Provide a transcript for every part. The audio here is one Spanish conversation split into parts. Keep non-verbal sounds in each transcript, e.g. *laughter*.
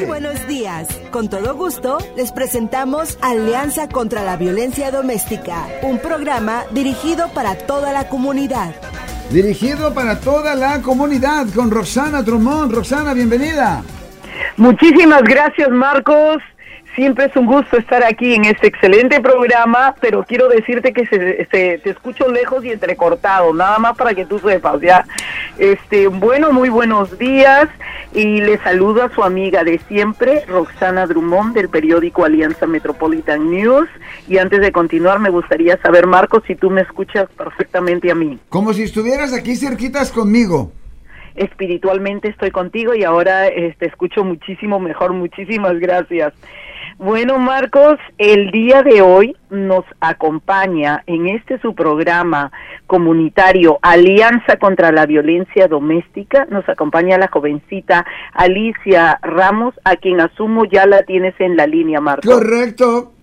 Muy buenos días. Con todo gusto les presentamos Alianza contra la Violencia Doméstica, un programa dirigido para toda la comunidad. Dirigido para toda la comunidad con Roxana Drummond. Roxana, bienvenida. Muchísimas gracias, Marcos. Siempre es un gusto estar aquí en este excelente programa, pero quiero decirte que se, te escucho lejos y entrecortado, nada más para que tú sepas, ¿ya? Este, bueno, muy buenos días y le saludo a su amiga de siempre, Roxana Drummond, del periódico Alianza Metropolitan News. Y antes de continuar, me gustaría saber, Marcos, si tú me escuchas perfectamente a mí. Como si estuvieras aquí cerquitas conmigo espiritualmente estoy contigo y ahora te este, escucho muchísimo mejor. Muchísimas gracias. Bueno, Marcos, el día de hoy nos acompaña en este su programa comunitario Alianza contra la Violencia Doméstica, nos acompaña la jovencita Alicia Ramos, a quien asumo ya la tienes en la línea, Marcos. Correcto.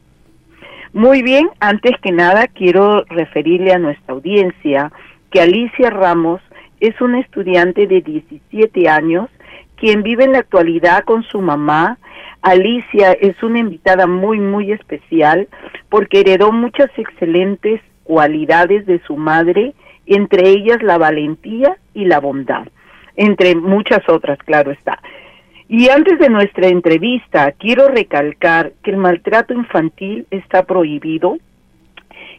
Muy bien, antes que nada quiero referirle a nuestra audiencia que Alicia Ramos es una estudiante de 17 años quien vive en la actualidad con su mamá, Alicia es una invitada muy, muy especial porque heredó muchas excelentes cualidades de su madre, entre ellas la valentía y la bondad, entre muchas otras, claro está. Y antes de nuestra entrevista, quiero recalcar que el maltrato infantil está prohibido,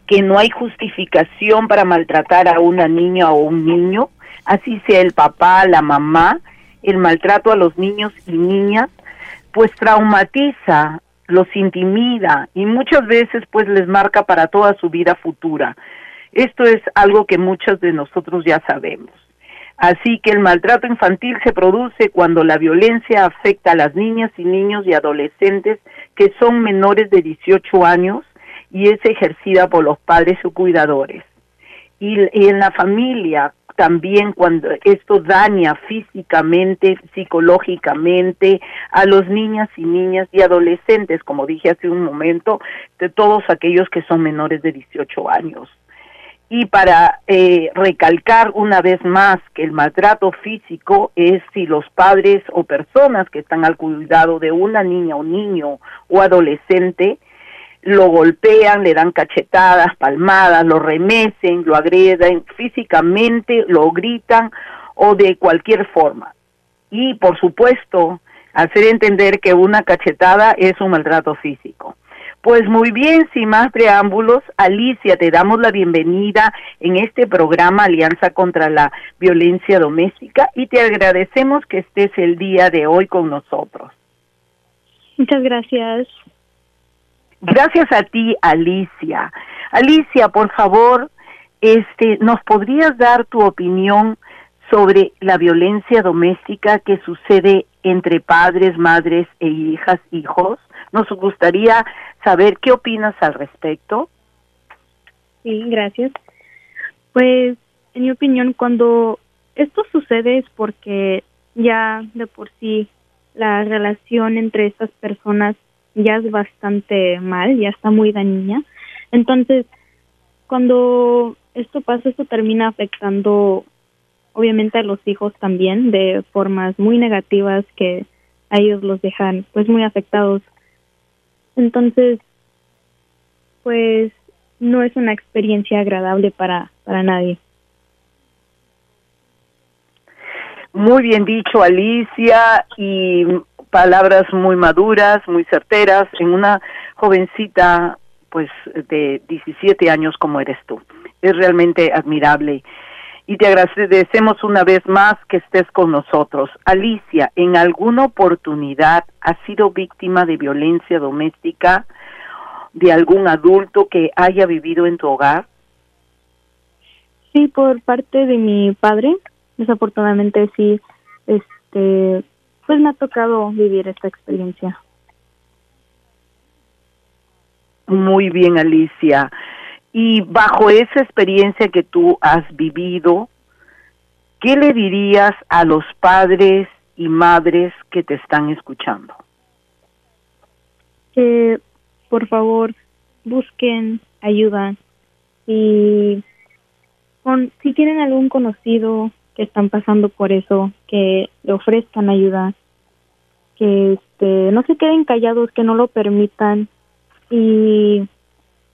que no hay justificación para maltratar a una niña o un niño, así sea el papá, la mamá, el maltrato a los niños y niñas pues traumatiza, los intimida y muchas veces pues les marca para toda su vida futura. Esto es algo que muchos de nosotros ya sabemos. Así que el maltrato infantil se produce cuando la violencia afecta a las niñas y niños y adolescentes que son menores de 18 años y es ejercida por los padres o cuidadores. Y, en la familia, también cuando esto daña físicamente, psicológicamente a los niñas y niñas y adolescentes, como dije hace un momento, de todos aquellos que son menores de 18 años. Y para eh, recalcar una vez más que el maltrato físico es si los padres o personas que están al cuidado de una niña o niño o adolescente lo golpean, le dan cachetadas, palmadas, lo remecen, lo agreden físicamente, lo gritan o de cualquier forma. Y por supuesto, hacer entender que una cachetada es un maltrato físico. Pues muy bien, sin más preámbulos, Alicia, te damos la bienvenida en este programa Alianza contra la Violencia Doméstica y te agradecemos que estés el día de hoy con nosotros. Muchas gracias. Gracias a ti, Alicia. Alicia, por favor, este, ¿nos podrías dar tu opinión sobre la violencia doméstica que sucede entre padres, madres e hijas, hijos? Nos gustaría saber qué opinas al respecto. Sí, gracias. Pues, en mi opinión, cuando esto sucede es porque ya de por sí la relación entre estas personas ya es bastante mal, ya está muy dañina. Entonces, cuando esto pasa, esto termina afectando obviamente a los hijos también de formas muy negativas que a ellos los dejan pues muy afectados. Entonces, pues no es una experiencia agradable para, para nadie. Muy bien dicho, Alicia, y palabras muy maduras, muy certeras, en una jovencita pues de 17 años como eres tú. Es realmente admirable. Y te agradecemos una vez más que estés con nosotros. Alicia, ¿en alguna oportunidad has sido víctima de violencia doméstica de algún adulto que haya vivido en tu hogar? Sí, por parte de mi padre. Desafortunadamente sí, este, pues me ha tocado vivir esta experiencia. Muy bien, Alicia. Y bajo esa experiencia que tú has vivido, ¿qué le dirías a los padres y madres que te están escuchando? Que por favor busquen ayuda y con, si tienen algún conocido están pasando por eso, que le ofrezcan ayuda, que que no se queden callados, que no lo permitan y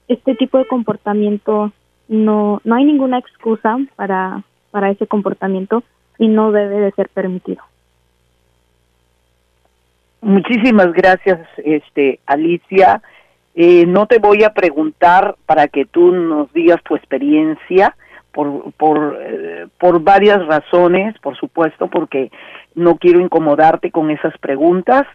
este tipo de comportamiento no no hay ninguna excusa para para ese comportamiento y no debe de ser permitido. Muchísimas gracias, este Alicia. Eh, no te voy a preguntar para que tú nos digas tu experiencia por por eh, por varias razones, por supuesto, porque no quiero incomodarte con esas preguntas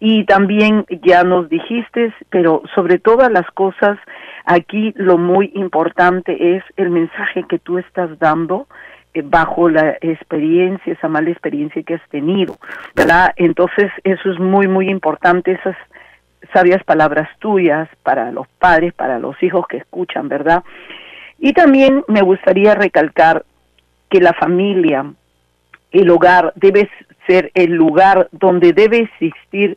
y también ya nos dijiste, pero sobre todas las cosas, aquí lo muy importante es el mensaje que tú estás dando eh, bajo la experiencia, esa mala experiencia que has tenido, ¿verdad? Entonces, eso es muy, muy importante, esas sabias palabras tuyas para los padres, para los hijos que escuchan, ¿verdad? Y también me gustaría recalcar que la familia, el hogar, debe ser el lugar donde debe existir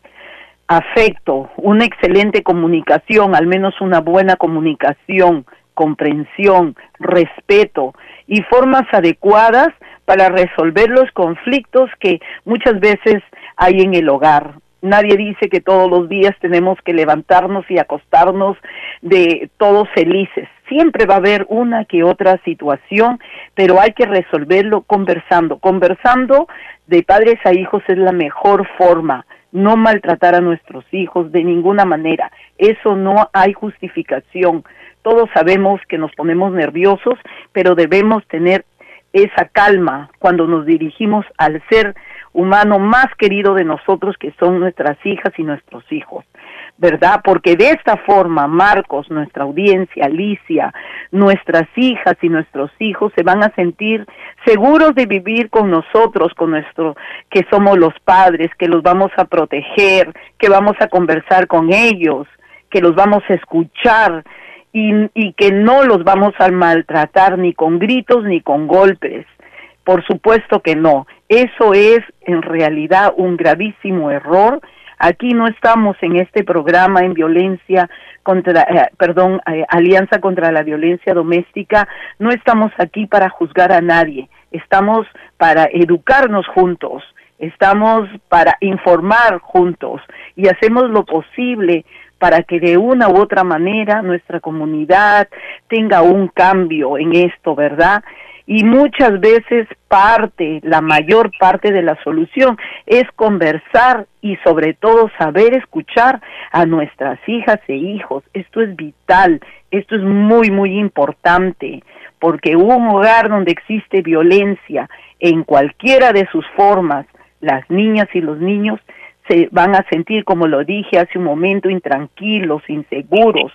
afecto, una excelente comunicación, al menos una buena comunicación, comprensión, respeto y formas adecuadas para resolver los conflictos que muchas veces hay en el hogar. Nadie dice que todos los días tenemos que levantarnos y acostarnos de todos felices. Siempre va a haber una que otra situación, pero hay que resolverlo conversando. Conversando de padres a hijos es la mejor forma. No maltratar a nuestros hijos de ninguna manera. Eso no hay justificación. Todos sabemos que nos ponemos nerviosos, pero debemos tener esa calma cuando nos dirigimos al ser humano más querido de nosotros, que son nuestras hijas y nuestros hijos. ¿Verdad? Porque de esta forma, Marcos, nuestra audiencia, Alicia, nuestras hijas y nuestros hijos se van a sentir seguros de vivir con nosotros, con nuestro, que somos los padres, que los vamos a proteger, que vamos a conversar con ellos, que los vamos a escuchar y, que no los vamos a maltratar ni con gritos ni con golpes. Por supuesto que no. Eso es en realidad un gravísimo error Aquí no estamos en este programa en violencia contra, eh, perdón, eh, alianza contra la violencia doméstica. No estamos aquí para juzgar a nadie. Estamos para educarnos juntos. Estamos para informar juntos y hacemos lo posible para que de una u otra manera nuestra comunidad tenga un cambio en esto, ¿verdad? Y muchas veces parte, la mayor parte de la solución es conversar y sobre todo saber escuchar a nuestras hijas e hijos. Esto es vital, esto es muy, muy importante, porque un hogar donde existe violencia en cualquiera de sus formas, las niñas y los niños se van a sentir, como lo dije hace un momento, intranquilos, inseguros,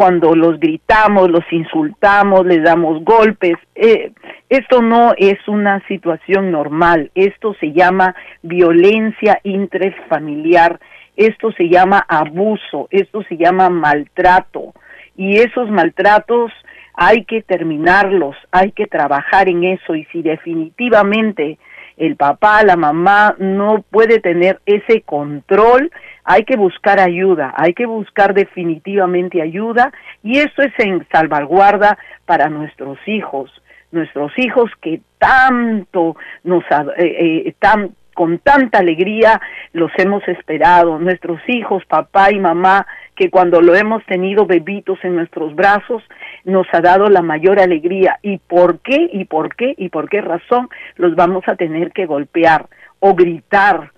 cuando los gritamos, los insultamos, les damos golpes. Eh, esto no es una situación normal, esto se llama violencia intrafamiliar, esto se llama abuso, esto se llama maltrato. Y esos maltratos hay que terminarlos, hay que trabajar en eso. Y si definitivamente el papá, la mamá no puede tener ese control, hay que buscar ayuda, hay que buscar definitivamente ayuda y eso es en salvaguarda para nuestros hijos, nuestros hijos que tanto nos eh, eh, con tanta alegría los hemos esperado, nuestros hijos, papá y mamá, que cuando lo hemos tenido bebitos en nuestros brazos, nos ha dado la mayor alegría. ¿Y por qué? ¿Y por qué? ¿Y por qué razón los vamos a tener que golpear o gritar?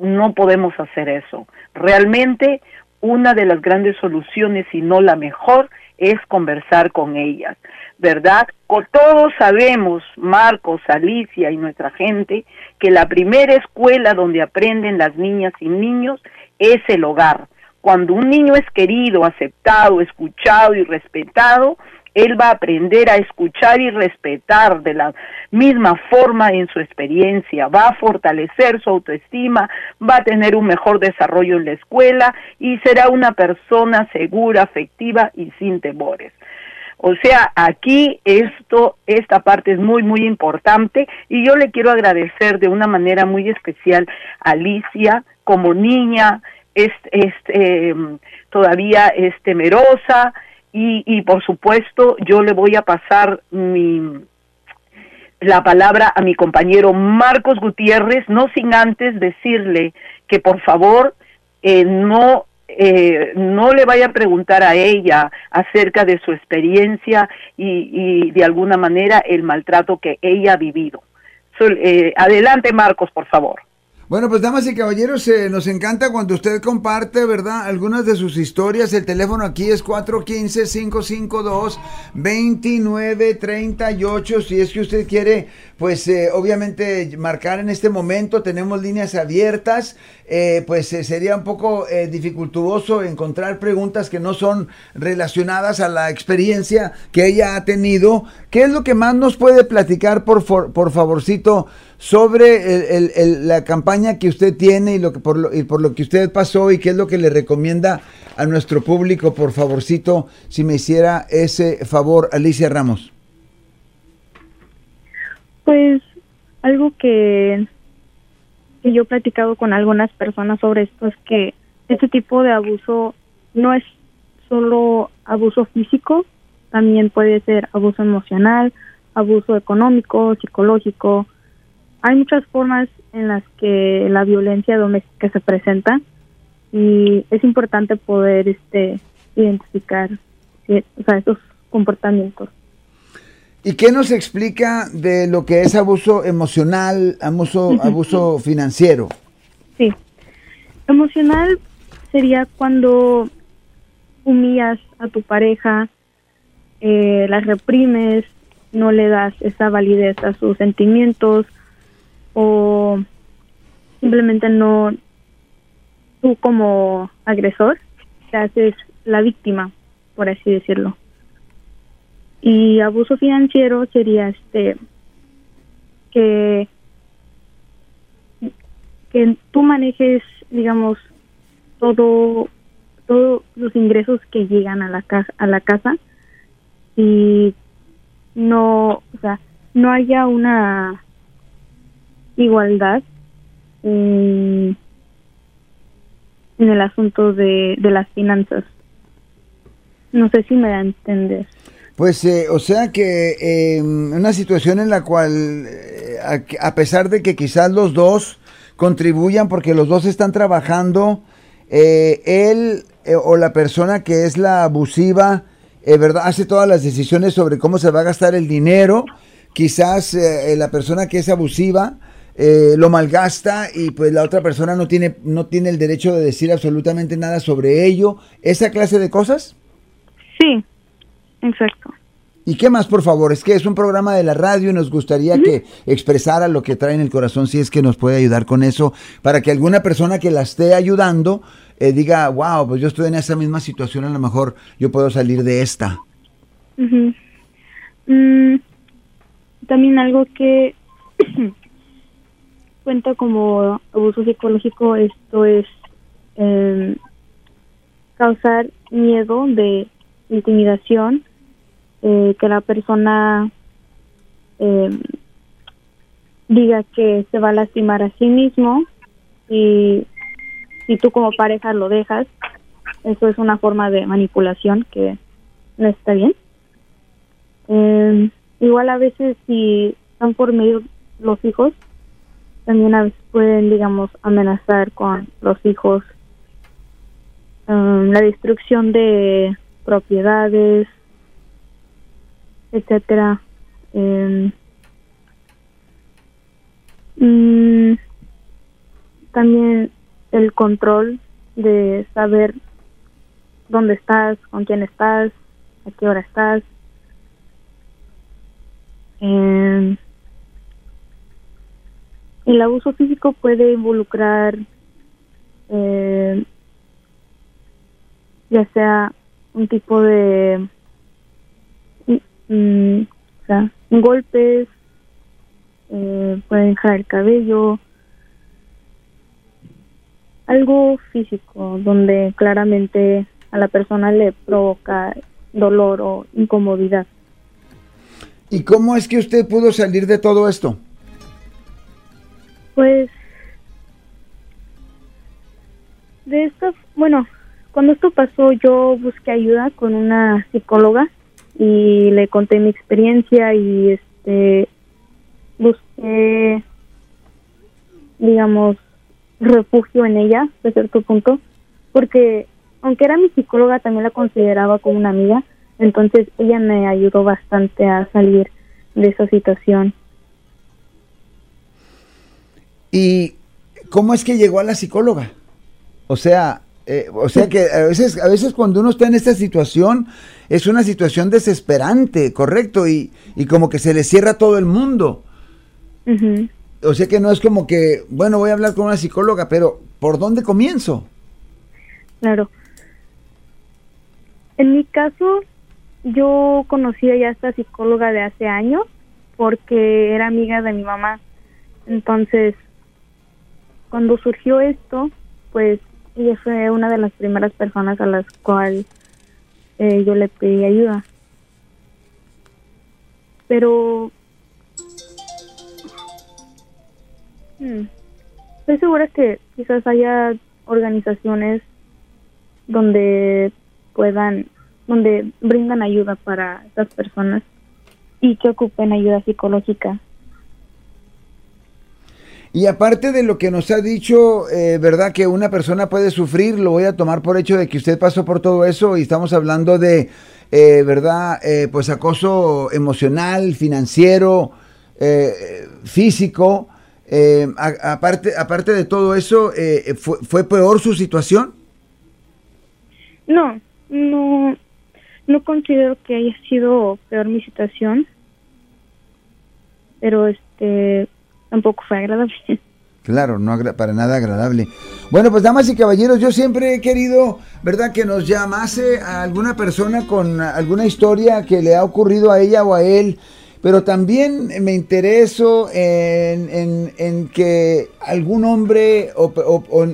No podemos hacer eso. Realmente una de las grandes soluciones, y no la mejor, es conversar con ellas, ¿verdad? Todos sabemos, Marcos, Alicia y nuestra gente, que la primera escuela donde aprenden las niñas y niños es el hogar. Cuando un niño es querido, aceptado, escuchado y respetado, él va a aprender a escuchar y respetar de la misma forma en su experiencia, va a fortalecer su autoestima, va a tener un mejor desarrollo en la escuela y será una persona segura, afectiva y sin temores. O sea, aquí esto, esta parte es muy, muy importante y yo le quiero agradecer de una manera muy especial a Alicia como niña, es, es eh, todavía es temerosa, y, por supuesto yo le voy a pasar mi, la palabra a mi compañero Marcos Gutiérrez, no sin antes decirle que por favor eh, no eh, no le vaya a preguntar a ella acerca de su experiencia y, de alguna manera el maltrato que ella ha vivido. Eh, adelante, Marcos, por favor. Bueno, pues damas y caballeros, eh, nos encanta cuando usted comparte, ¿verdad? Algunas de sus historias. El teléfono aquí es 415-552-2938. Si es que usted quiere, pues eh, obviamente marcar en este momento, tenemos líneas abiertas. Eh, pues sería un poco dificultuoso encontrar preguntas que no son relacionadas a la experiencia que ella ha tenido. ¿Qué es lo que más nos puede platicar, por, por favorcito? sobre la campaña que usted tiene y, lo que, por lo, y por lo que usted pasó y qué es lo que le recomienda a nuestro público, por favorcito, si me hiciera ese favor, Alicia Ramos. Pues algo que, que yo he platicado con algunas personas sobre esto es que este tipo de abuso no es solo abuso físico, también puede ser abuso emocional, abuso económico, psicológico, hay muchas formas en las que la violencia doméstica se presenta y es importante poder este identificar esos comportamientos. ¿Y qué nos explica de lo que es abuso emocional, abuso, abuso financiero? Sí. Emocional sería cuando humillas a tu pareja, eh, la reprimes, no le das esa validez a sus sentimientos, o simplemente no tú como agresor te haces la víctima, por así decirlo. Y abuso financiero sería este que que tú manejes, digamos, todo todos los ingresos que llegan a la casa a la casa y no, o sea, no haya una igualdad en, el asunto de, las finanzas. No sé si me da a entender. Pues, eh, o sea que eh, una situación en la cual, eh, a, pesar de que quizás los dos contribuyan porque los dos están trabajando, eh, él o la persona que es la abusiva, ¿verdad? Hace todas las decisiones sobre cómo se va a gastar el dinero. Quizás la persona que es abusiva eh, lo malgasta y pues la otra persona no tiene, no tiene el derecho de decir absolutamente nada sobre ello. ¿Esa clase de cosas? Sí, exacto. ¿Y qué más, por favor? Es que es un programa de la radio y nos gustaría que expresara lo que trae en el corazón, si es que nos puede ayudar con eso, para que alguna persona que la esté ayudando eh, diga, wow, pues yo estoy en esa misma situación, a lo mejor yo puedo salir de esta. Mm, también algo que *clears throat* cuenta como abuso psicológico, esto es em, causar miedo de intimidación, eh, que la persona em, diga que se va a lastimar a sí mismo y si tú como pareja lo dejas, eso es una forma de manipulación que no está bien. Em, igual a veces si están por medio los hijos, también a veces pueden, digamos, amenazar con los hijos um, la destrucción de propiedades, etcétera. Em, mm, también el control de saber dónde estás, con quién estás, a qué hora estás. Eh, el abuso físico puede involucrar eh, ya sea un tipo de mm, o sea, golpes, eh, pueden dejar el cabello, algo físico donde claramente a la persona le provoca dolor o incomodidad. ¿Y cómo es que usted pudo salir de todo esto? Pues de esto, bueno, cuando esto pasó yo busqué ayuda con una psicóloga y le conté mi experiencia y este busqué digamos refugio en ella, de cierto punto, porque aunque era mi psicóloga, también la consideraba como una amiga, entonces ella me ayudó bastante a salir de esa situación. ¿Y cómo es que llegó a la psicóloga? O sea, eh, o sea que a veces, a veces cuando uno está en esta situación es una situación desesperante, correcto, y, y como que se le cierra todo el mundo. O sea que no es como que, bueno, voy a hablar con una psicóloga, pero ¿por dónde comienzo? Claro. En mi caso, yo conocía ya a esta psicóloga de hace años porque era amiga de mi mamá. Entonces, cuando surgió esto, pues ella fue una de las primeras personas a las cuales eh, yo le pedí ayuda. Pero hmm, estoy segura que quizás haya organizaciones donde puedan, donde brindan ayuda para estas personas y que ocupen ayuda psicológica. Y aparte de lo que nos ha dicho, eh, ¿verdad? Que una persona puede sufrir, lo voy a tomar por hecho de que usted pasó por todo eso y estamos hablando de, eh, ¿verdad? Eh, pues acoso emocional, financiero, físico. aparte, aparte de todo eso, ¿fue, ¿fue peor su situación? No, no, no considero que haya sido peor mi situación, pero este tampoco fue agradable. Claro, no para nada agradable. Bueno, pues damas y caballeros, yo siempre he querido, ¿verdad?, que nos llamase a alguna persona con alguna historia que le ha ocurrido a ella o a él, pero también me intereso en, en, que algún hombre o,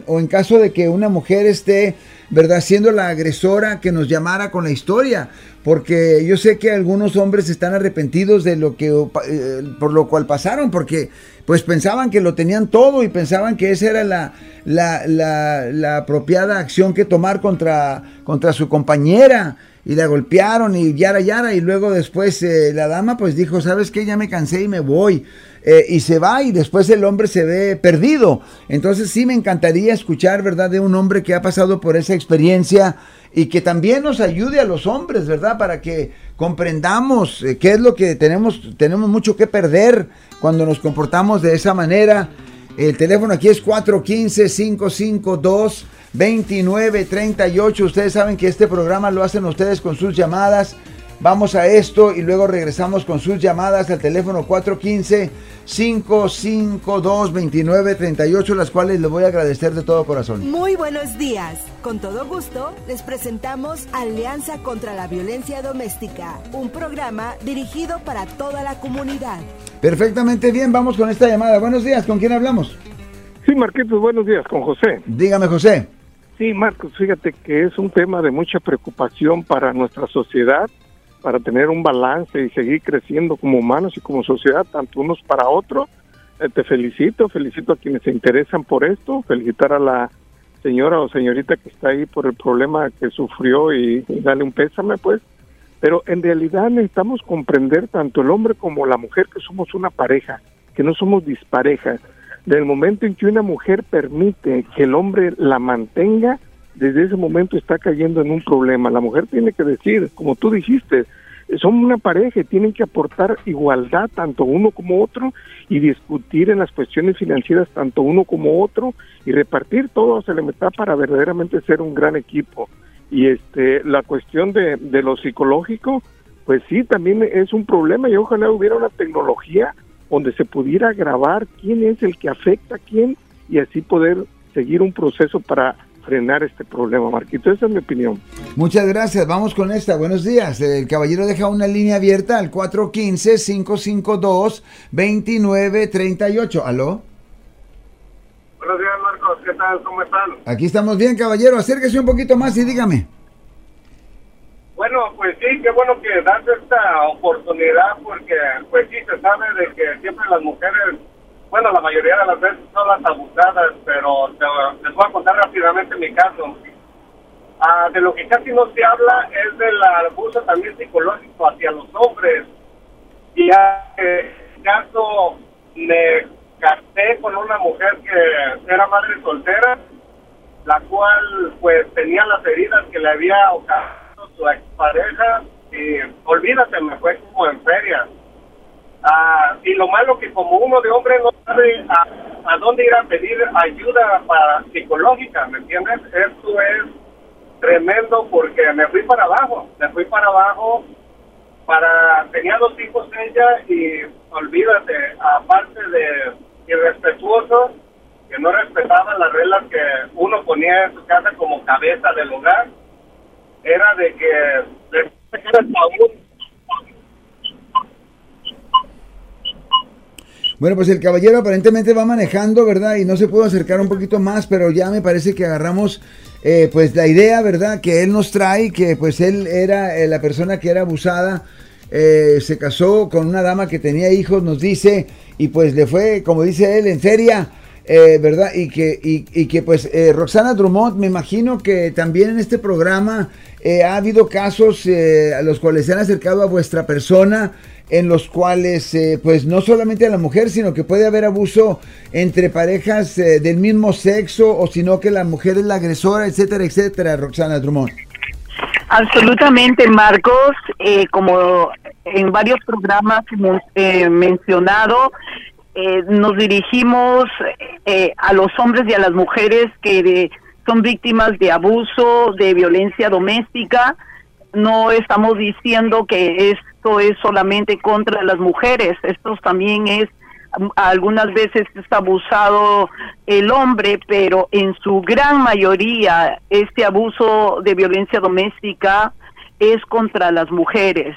o en caso de que una mujer esté ¿verdad? Siendo la agresora que nos llamara con la historia, porque yo sé que algunos hombres están arrepentidos de lo que, eh, por lo cual pasaron, porque pues pensaban que lo tenían todo y pensaban que esa era la, la, apropiada acción que tomar contra, contra su compañera y la golpearon y yara yara y luego después eh, la dama pues dijo, ¿sabes qué? Ya me cansé y me voy. Eh, y se va y después el hombre se ve perdido. Entonces sí me encantaría escuchar, ¿verdad?, de un hombre que ha pasado por esa experiencia y que también nos ayude a los hombres, ¿verdad?, para que comprendamos eh, qué es lo que tenemos, tenemos mucho que perder cuando nos comportamos de esa manera. El teléfono aquí es 415-552-2938. Ustedes saben que este programa lo hacen ustedes con sus llamadas. Vamos a esto y luego regresamos con sus llamadas al teléfono 415-552-2938, las cuales les voy a agradecer de todo corazón. Muy buenos días. Con todo gusto les presentamos Alianza contra la Violencia Doméstica, un programa dirigido para toda la comunidad. Perfectamente bien, vamos con esta llamada. Buenos días, ¿con quién hablamos? Sí, Marquitos, buenos días, con José. Dígame, José. Sí, Marcos, fíjate que es un tema de mucha preocupación para nuestra sociedad para tener un balance y seguir creciendo como humanos y como sociedad, tanto unos para otros. Eh, te felicito, felicito a quienes se interesan por esto, felicitar a la señora o señorita que está ahí por el problema que sufrió y, y darle un pésame, pues. Pero en realidad necesitamos comprender tanto el hombre como la mujer que somos una pareja, que no somos disparejas. Del momento en que una mujer permite que el hombre la mantenga, desde ese momento está cayendo en un problema. La mujer tiene que decir, como tú dijiste, son una pareja tienen que aportar igualdad tanto uno como otro y discutir en las cuestiones financieras tanto uno como otro y repartir todo a la para verdaderamente ser un gran equipo. Y este la cuestión de, de lo psicológico, pues sí, también es un problema y ojalá hubiera una tecnología donde se pudiera grabar quién es el que afecta a quién y así poder seguir un proceso para frenar este problema, Marquito. Esa es mi opinión. Muchas gracias. Vamos con esta. Buenos días. El caballero deja una línea abierta al 415-552-2938. ¿Aló? Buenos días, Marcos. ¿Qué tal? ¿Cómo están? Aquí estamos bien, caballero. Acérquese un poquito más y dígame. Bueno, pues sí, qué bueno que das esta oportunidad porque, pues sí, se sabe de que siempre las mujeres bueno, la mayoría de las veces son las abusadas, pero les voy a contar rápidamente mi caso. Ah, de lo que casi no se habla es del abuso también psicológico hacia los hombres. Y ya, el caso me casé con una mujer que era madre soltera, la cual pues tenía las heridas que le había ocasionado su expareja y olvídate, me fue como en feria. Ah, y lo malo que como uno de hombre no sabe a, dónde ir a pedir ayuda para psicológica, ¿me entiendes? Esto es tremendo porque me fui para abajo, me fui para abajo para tenía dos hijos ella y olvídate, aparte de irrespetuoso, que no respetaba las reglas que uno ponía en su casa como cabeza del hogar, era de que bueno, pues el caballero aparentemente va manejando, ¿verdad? Y no se pudo acercar un poquito más, pero ya me parece que agarramos eh, pues la idea, ¿verdad? Que él nos trae, que pues él era eh, la persona que era abusada, eh, se casó con una dama que tenía hijos, nos dice, y pues le fue, como dice él, en feria. ¿Verdad? Y que, y, que pues Roxana Drummond, me imagino que también en este programa ha habido casos a los cuales se han acercado a vuestra persona, en los cuales, eh, pues no solamente a la mujer, sino que puede haber abuso entre parejas eh, del mismo sexo, o sino que la mujer es la agresora, etcétera, etcétera, Roxana Drummond. Absolutamente, Marcos, eh, como en varios programas hemos mencionado, nos dirigimos a los hombres y a las mujeres que son víctimas de abuso, de violencia doméstica. No estamos diciendo que es es solamente contra las mujeres, esto también es algunas veces es abusado el hombre, pero en su gran mayoría este abuso de violencia doméstica es contra las mujeres.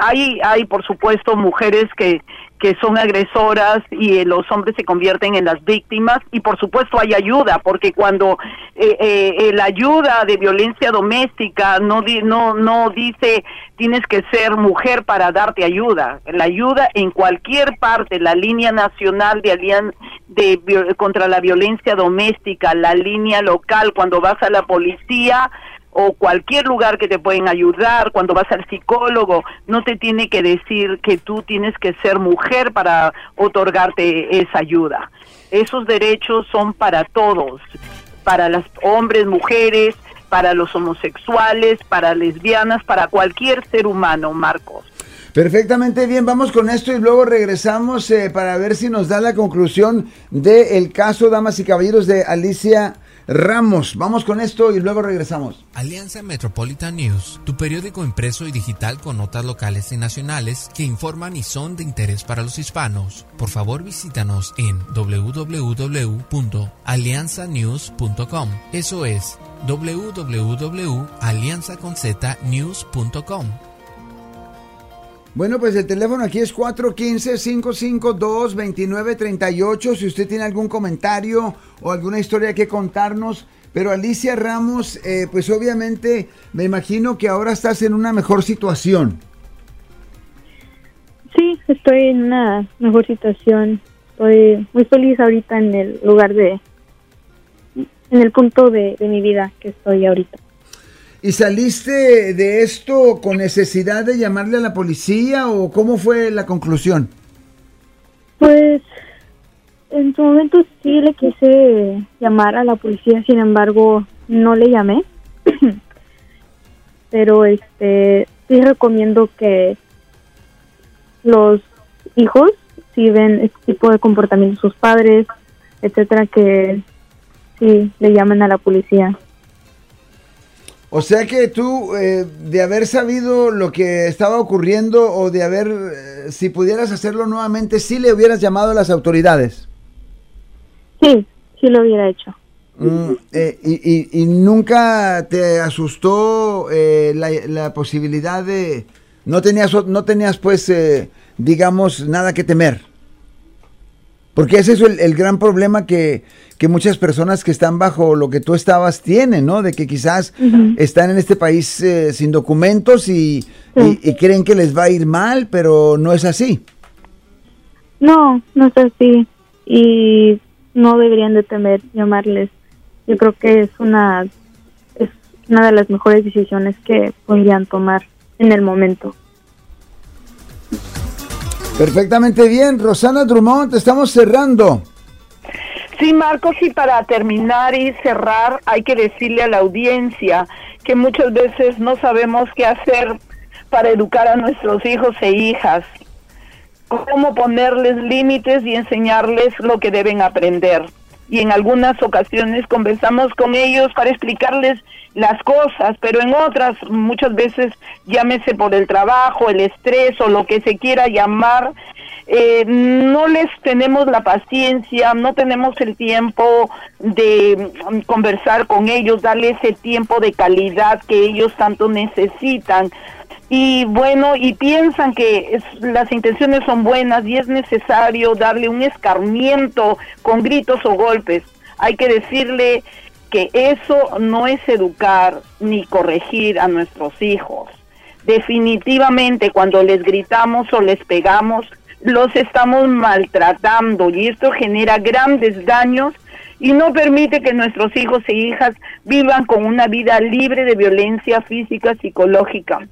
Hay, hay por supuesto mujeres que que son agresoras y eh, los hombres se convierten en las víctimas y por supuesto hay ayuda porque cuando eh, eh, la ayuda de violencia doméstica no no no dice tienes que ser mujer para darte ayuda. La ayuda en cualquier parte la línea nacional de alian de contra la violencia doméstica la línea local cuando vas a la policía o cualquier lugar que te pueden ayudar, cuando vas al psicólogo, no te tiene que decir que tú tienes que ser mujer para otorgarte esa ayuda. Esos derechos son para todos, para los hombres, mujeres, para los homosexuales, para lesbianas, para cualquier ser humano, Marcos. Perfectamente bien, vamos con esto y luego regresamos eh, para ver si nos da la conclusión del caso, damas y caballeros, de Alicia Ramos. Vamos con esto y luego regresamos. Alianza Metropolitan News, tu periódico impreso y digital con notas locales y nacionales que informan y son de interés para los hispanos. Por favor, visítanos en www.alianzanews.com. Eso es www.alianzaconznews.com. Bueno, pues el teléfono aquí es 415-552-2938. Si usted tiene algún comentario o alguna historia que contarnos. Pero Alicia Ramos, eh, pues obviamente me imagino que ahora estás en una mejor situación. Sí, estoy en una mejor situación. Estoy muy feliz ahorita en el lugar de, en el punto de mi vida que estoy ahorita. ¿Y saliste de esto con necesidad de llamarle a la policía o cómo fue la conclusión? Pues en su momento sí le quise llamar a la policía, sin embargo no le llamé. *clears throat* Pero este sí recomiendo que los hijos si ven este tipo de comportamiento sus padres, etcétera, que sí le llamen a la policía. O sea que tú, eh, de haber sabido lo que estaba ocurriendo o de haber, eh, si pudieras hacerlo nuevamente, sí le hubieras llamado a las autoridades. Sí, sí lo hubiera hecho. Mm, eh, y, y, nunca te asustó la, la, posibilidad de... No tenías, no tenías pues, digamos, nada que temer. Porque ese es el, el gran problema que, que, muchas personas que están bajo lo que tú estabas tienen, ¿no? De que quizás están en este país eh, sin documentos y, y, creen que les va a ir mal, pero no es así. No, no es así. Y no deberían de temer llamarles. Yo creo que es una, es una de las mejores decisiones que podrían tomar en el momento. Perfectamente bien, Rosana Drummond, estamos cerrando. Sí, Marcos, y para terminar y cerrar, hay que decirle a la audiencia que muchas veces no sabemos qué hacer para educar a nuestros hijos e hijas, cómo ponerles límites y enseñarles lo que deben aprender. Y en algunas ocasiones conversamos con ellos para explicarles las cosas, pero en otras muchas veces llámese por el trabajo, el estrés o lo que se quiera llamar, eh, no les tenemos la paciencia, no tenemos el tiempo de mm, conversar con ellos, darle ese tiempo de calidad que ellos tanto necesitan. Y bueno, y piensan que las intenciones son buenas y es necesario darle un escarmiento con gritos o golpes. Hay que decirle que eso no es educar ni corregir a nuestros hijos. Definitivamente cuando les gritamos o les pegamos, los estamos maltratando y esto genera grandes daños y no permite que nuestros hijos e hijas vivan con una vida libre de violencia física, psicológica.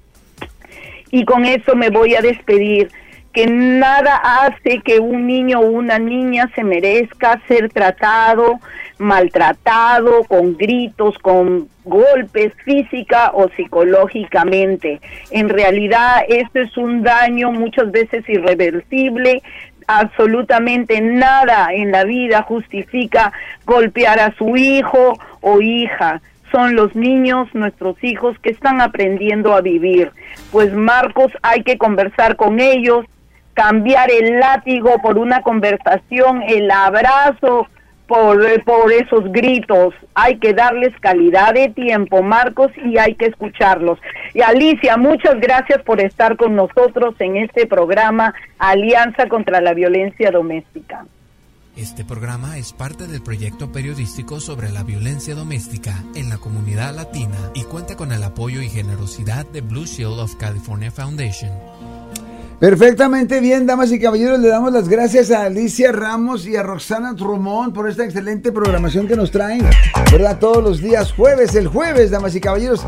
Y con eso me voy a despedir que nada hace que un niño o una niña se merezca ser tratado, maltratado, con gritos, con golpes física o psicológicamente. En realidad esto es un daño muchas veces irreversible. Absolutamente nada en la vida justifica golpear a su hijo o hija son los niños, nuestros hijos que están aprendiendo a vivir. Pues Marcos, hay que conversar con ellos, cambiar el látigo por una conversación, el abrazo por, por esos gritos. Hay que darles calidad de tiempo, Marcos, y hay que escucharlos. Y Alicia, muchas gracias por estar con nosotros en este programa Alianza contra la Violencia Doméstica. Este programa es parte del proyecto periodístico sobre la violencia doméstica en la comunidad latina y cuenta con el apoyo y generosidad de Blue Shield of California Foundation. Perfectamente bien, damas y caballeros, le damos las gracias a Alicia Ramos y a Roxana Drummond por esta excelente programación que nos traen, ¿verdad? Todos los días jueves, el jueves, damas y caballeros,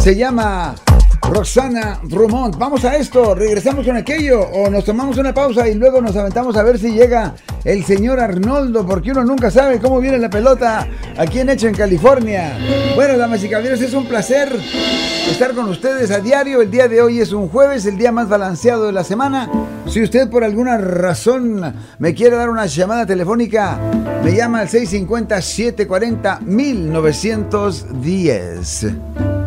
se llama Roxana Drummond. Vamos a esto, regresamos con aquello o nos tomamos una pausa y luego nos aventamos a ver si llega el señor Arnoldo, porque uno nunca sabe cómo viene la pelota aquí en Hecho en California. Bueno, damas y caballeros, es un placer estar con ustedes a diario. El día de hoy es un jueves, el día más balanceado de la semana. Si usted por alguna razón me quiere dar una llamada telefónica, me llama al 650-740-1910.